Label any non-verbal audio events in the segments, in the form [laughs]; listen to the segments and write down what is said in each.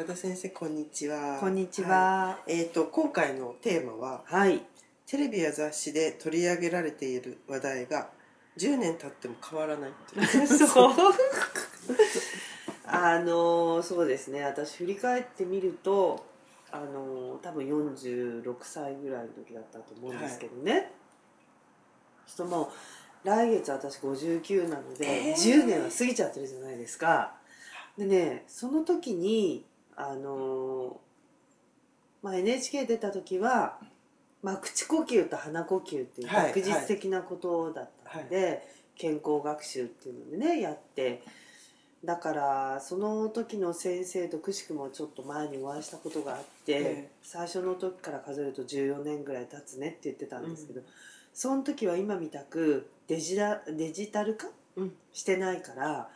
宝田先生こんにちはこんにちは。いえっ、と今回のテーマははい。テレビや雑誌で取り上げられている話題が10年経っても変わらないっていうそう。[laughs] あのそうですね。私振り返ってみると、あの多分46歳ぐらいの時だったと思うんですけどね。人も来月私59なので、えー10年は過ぎちゃってるじゃないですか。でね、その時にあのまあ NHK 出た時は。まあ、口呼吸と鼻呼吸っていうはい学術的なことだったので、健康学習っていうのでねやって。だからその時の先生とくしくもちょっと前にお会いしたことがあって、ええ。最初の時から数えると14年ぐらい経つねって言ってたんですけど、その時は今みたくデジタデジタル化うん。してないから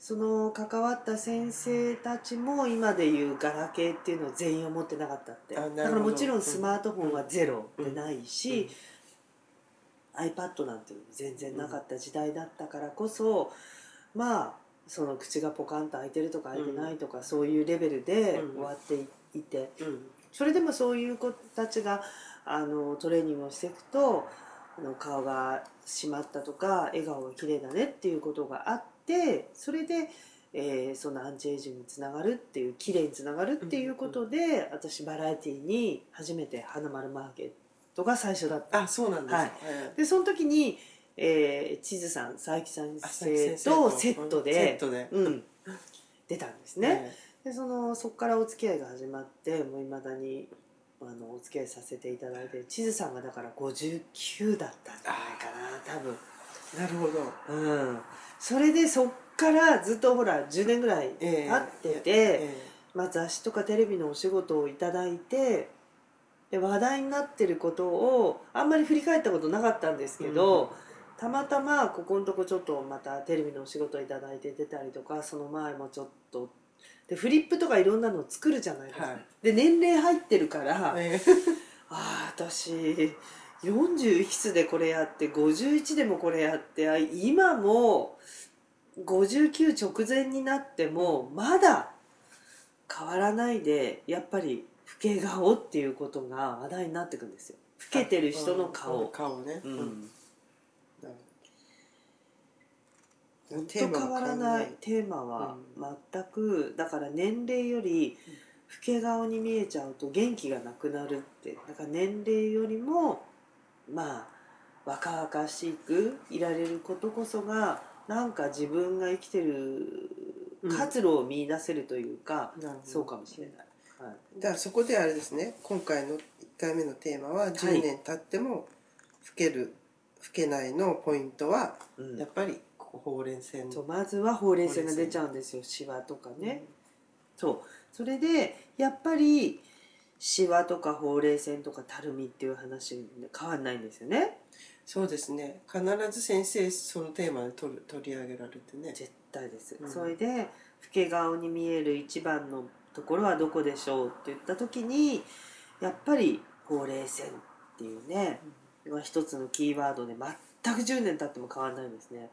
その関わった先生たちも今でいうガラケーっていうのを全員を持ってなかったって。だからもちろんスマートフォンはゼロでないし、うん。iPad なんていうのも全然なかった時代だったからこそ、まあその口がポカンと開いてるとか開いてないとか、そういうレベルでうん。終わっていて、うん。それでもそういう子たちがあのトレーニングをしていくとあの顔が締まったとか笑顔が綺麗だねっていうことがあってそれで、えーそのアンチエイジングにつながるっていう綺麗につながるっていうことで、私バラエティーに初めて花丸マーケットが最初だった。あそうなんです、はい。でその時に、えー、地図さん佐伯先あ生先とセットで、セットで。うん、出たんですね。でそのそこからお付き合いが始まってもういまだにあのお付き合いさせていただいて地図さんがだから59だったんじゃないかな多分。なるほど。うんそれでそっからずっとほら10年ぐらいええ。経ってて、えまあ、雑誌とかテレビのお仕事をいただいてで話題になってることをあんまり振り返ったことなかったんですけど、たまたまここのとこちょっとまたテレビのお仕事をいただいて出たりとかその前もちょっとでフリップとかいろんなのを作るじゃないですか、はい。で年齢入ってるから、え [laughs] ああ私40いくつでこれやって51でもこれやってあ今も59直前になってもまだ変わらないでやっぱり老け顔っていうことが話題になってくんですよ。老けてる人のうん顔、顔ね、うん。なるほほんどと変わらないテーマは全くだから年齢より老け顔に見えちゃうと元気がなくなるって。だから年齢よりもまあ若々しくいられることこそがなんか自分が生きてるうん。活路を見出せるというか、なるほど。そうかもしれない、はい、だからそこであれですね今回の1回目のテーマは10年経っても老ける老けないのポイントはうん。やっぱりここほうれん線そうまずはほうれい線が出ちゃうんですよシワとかね、そう。それでやっぱりシワとかほうれい線とかたるみっていう話変わんないんですよね。そうですね。必ず先生そのテーマで取る取り上げられてね。絶対です、うん。それで老け顔に見える一番のところはどこでしょうって言った時にやっぱりほうれい線っていうね、まあ、一つのキーワードで全く10年経っても変わらないんですね。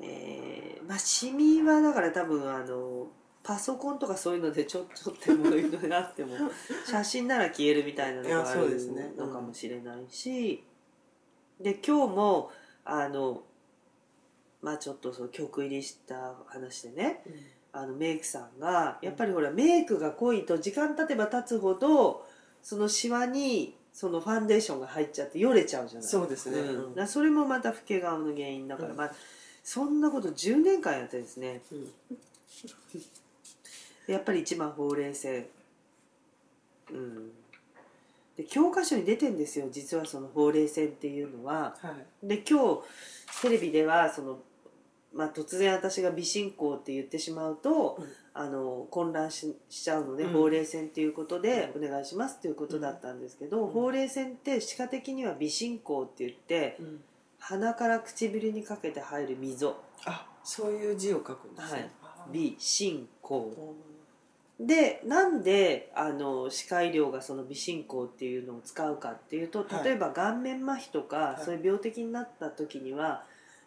えーまあシミはだから多分あのパソコンとかそういうのでちょちょってものがあっても写真なら消えるみたいなのがあるそうですねのかもしれないし、で今日もあのまあちょっとその曲入りした話でねあのメイクさんがやっぱりほらメイクが濃いと時間経てば経つほどそのシワにそのファンデーションが入っちゃってよれちゃうじゃない。そうですね。うん。それもまた老け顔の原因だから、うん。まあそんなこと10年間やってですね。うんやっぱり一番ほうれい。線うん。で教科書に出てんですよ実はそのほうれい線っていうのは。はい。で今日テレビではその、まあ、突然私が美進行って言ってしまうと、うん。あの混乱ししちゃうので、うん。ほうれい線っていうことでお願いしますっていうことだったんですけど、うん。ほうれい線って歯科的には美進行って言ってうん。鼻から唇にかけて入る溝。あそういう字を書くんですね。美進行うんでなんであの歯科医療がその微進行っていうのを使うかっていうとはい。例えば顔面麻痺とか、い。そういう病的になった時には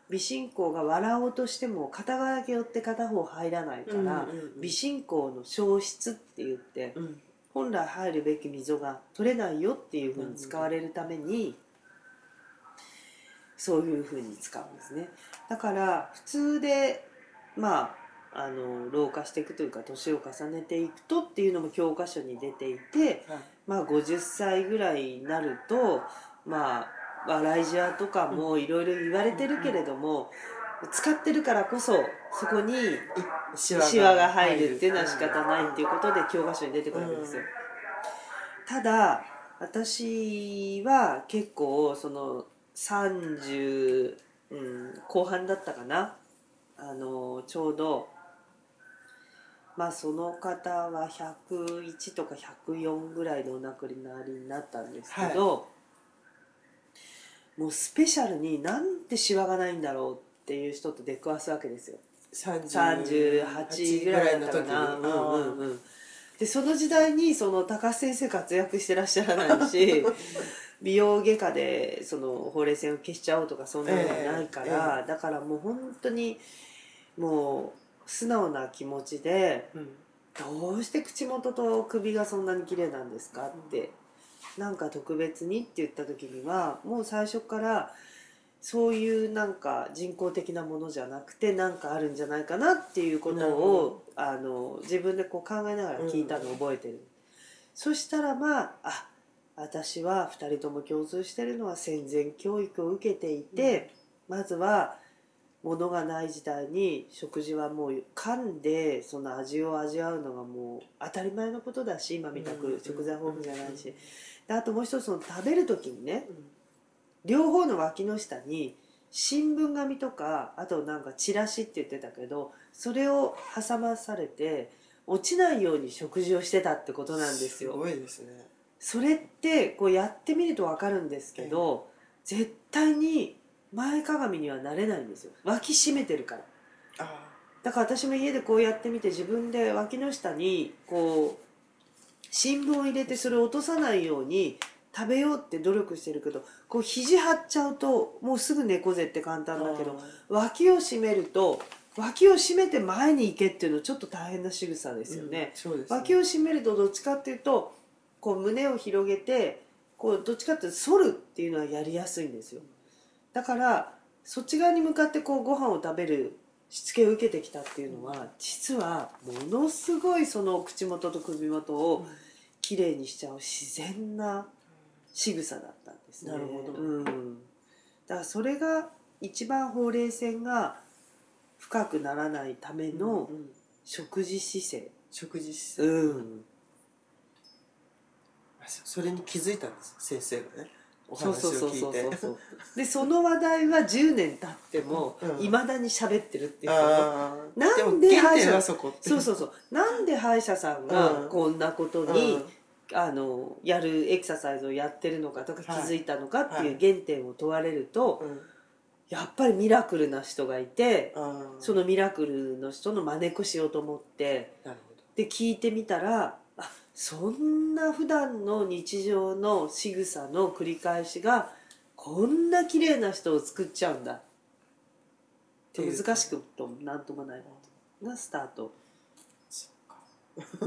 微信孔が笑おうとしても片側だけ寄って片方入らないから、微信孔の消失って言ってうん。本来入るべき溝が取れないよっていうふうに使われるためにそういうふうに使うんですね。だから普通でまああの老化していくというか年を重ねていくとっていうのも教科書に出ていてはい。まあ50歳ぐらいになるとまあ笑いじわとかもいろいろ言われてるけれども、使ってるからこそそこにシシワが入るっていうのは仕方ないっていうことで教科書に出てくるわけですよ、ただ私は結構その30、うん、後半だったかな。あのちょうどまあその方は101とか104ぐらいでお亡くなりになったんですけど、もうスペシャルになんでシワがないんだろうっていう人と出くわすわけですよ。38ぐらいだったかな、うんうんうん、でその時代にその高須先生活躍してらっしゃらないし [laughs] 美容外科でそのほうれい線を消しちゃおうとかそんなのがないから、え。だからもう本当にもう素直な気持ちでうんどうして口元と首がそんなに綺麗なんですかって、なんか特別にって言った時にはもう最初からそういうなんか人工的なものじゃなくてなんかあるんじゃないかなっていうことなるほをあの自分でこう考えながら聞いたのを覚えてる、そしたらまああ私は2人とも共通してるのは戦前教育を受けていて、まずは物がない時代に食事はもう噛んでその味を味わうのがもう当たり前のことだし今みたく食材豊富じゃないし、であともう一つその食べる時にね両方の脇の下に新聞紙とかあとなんかチラシって言ってたけどそれを挟まされて落ちないように食事をしてたってことなんですよ。すごいですね。それってこうやってみると分かるんですけど、絶対に前かがみにはなれないんですよ。脇締めてるから。あだから私も家でこうやってみて自分で脇の下にこう新聞を入れてそれを落とさないように食べようって努力してるけどこう肘張っちゃうともうすぐ猫背って簡単だけど脇を締めると脇を締めて前に行けっていうのちょっと大変な仕草ですよね、そうですね。脇を締めるとどっちかっていうとこう胸を広げてこうどっちかっていうと反るっていうのはやりやすいんですよだからそっち側に向かってこうご飯を食べるしつけを受けてきたっていうのは実はものすごいその口元と首元をきれいにしちゃう自然な仕草だったんですね。なるほど。うん、だからそれが一番ほうれい線が深くならないためのうん食事姿勢。食事姿勢。うん。そそれに気づいたんです先生がねおそう話をそうそうそう聞いてでその話題は10年経ってもうん。いま、未だに喋ってるっていう人ああなんで歯医者そうそうそう。なんで歯医者さんがうん。こんなことに、あのやるエクササイズをやってるのかとか気はい。づいたのかってはい。いう原点を問われると、うん。うんやっぱりミラクルな人がいてそのミラクルの人の真似っこしようと思ってで聞いてみたらあそんな普段の日常の仕草の繰り返しがこんな綺麗な人を作っちゃうんだ。ていう難しくとなんともないなスタート。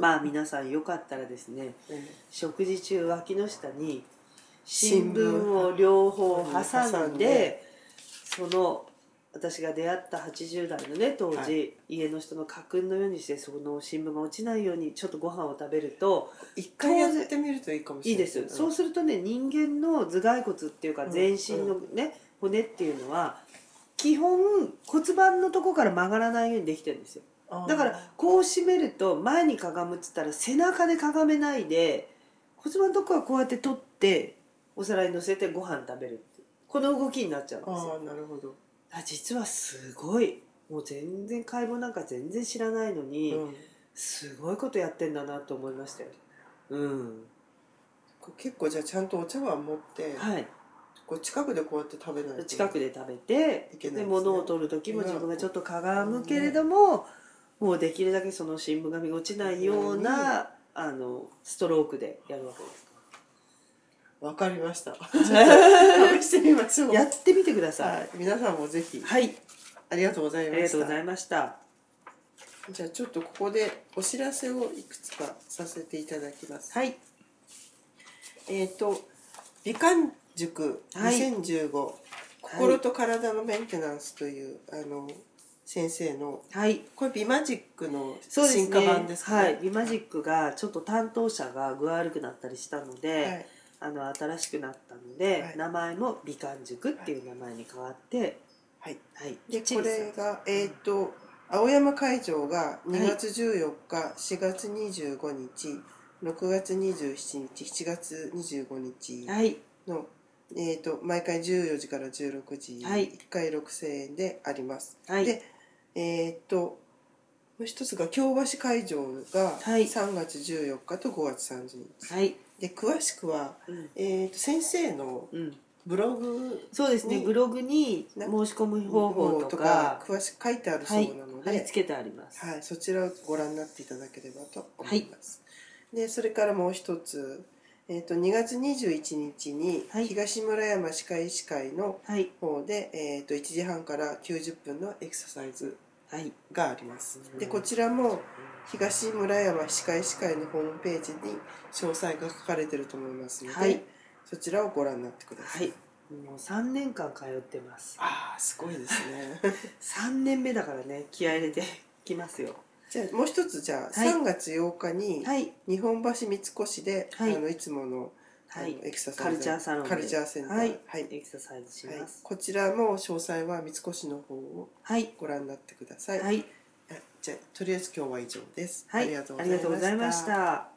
まあ皆さんよかったらですねうん。食事中脇の下に新聞を両方挟んで。その私が出会った80代のね当時、は家の人の家訓のようにしてその新聞が落ちないようにちょっとご飯を食べると一回やってみるといいかもしいれない。いですそうするとね人間の頭蓋骨っていうかうん。全身のね、骨っていうのは基本骨盤のとこから曲がらないようにできてるんですよ。だからこう締めると前にかがむっつったら背中でかがめないで骨盤のとこはこうやって取ってお皿に乗せてご飯食べるこの動きになっちゃうんですよ。なるほどあ実はすごい。もう全然解剖なんか全然知らないのに、うん。すごいことやってんだなと思いましたよ。うん。こう結構じゃあちゃんとお茶碗持ってはい。こう近くでこうやって食べないと近くで食べていけないで物を取る時も自分がちょっとかがむけれども、もうできるだけその新聞紙が落ちないような、あのストロークでやるわけですわかりました。[laughs] 試してみましょう。やってみてくださはい。い、皆さんもぜひ。はい、ありがとうございあました。りがとうございました。じゃあちょっとここでお知らせをいくつかさせていただきます。はい。えっ、と美観塾はい。2015、心と体のメンテナンスというあの先生のはい。これ美マジックのそうですね。進化版ですかね。はい、ビマジックがちょっと担当者が具合悪くなったりしたので、はいあの新しくなったので、はい。名前も美観塾っていう名前に変わって、はい。はい、でこれがえっ、と青山会場が2月14日、4月25日6月27日7月25日はい。の、えー、と毎回14時から16時、はい。1回6000円であります。はい。でえっ、ともう一つが京橋会場がはい。3月14日と5月30日、はい、で詳しくは、うん。えー、と先生のうん、ブログそうですね。にブログに申し込む方法とか詳しく書いてあるそうはいなので、貼り付けてあります、はい、そちらをご覧になっていただければと思います。でそれからもう一つ、えー、と2月21日にはい。東村山歯科医師会のはい。方で、えー、と1時半から90分のエクササイズはいがあります。でうん。こちらも東村山歯科医師会のホームページに詳細が書かれてると思いますので、はい。そちらをご覧になってくださ。はい。いもう3年間通ってます。ああすごいですね。[laughs] 3年目だからね気合い入れてきますよ。じゃあもう一つじゃあ、はい。3月8日にはい。日本橋三越で、はい。あのいつものはい。エクササイズ。カルチャーサロンでカルチャーセンター。はい。はい。エクササイズしはい。ますこちらも詳細は三越の方をはい。ご覧になってください、はい。あじゃあとりあえず今日は以上です、はい、ありがとうございました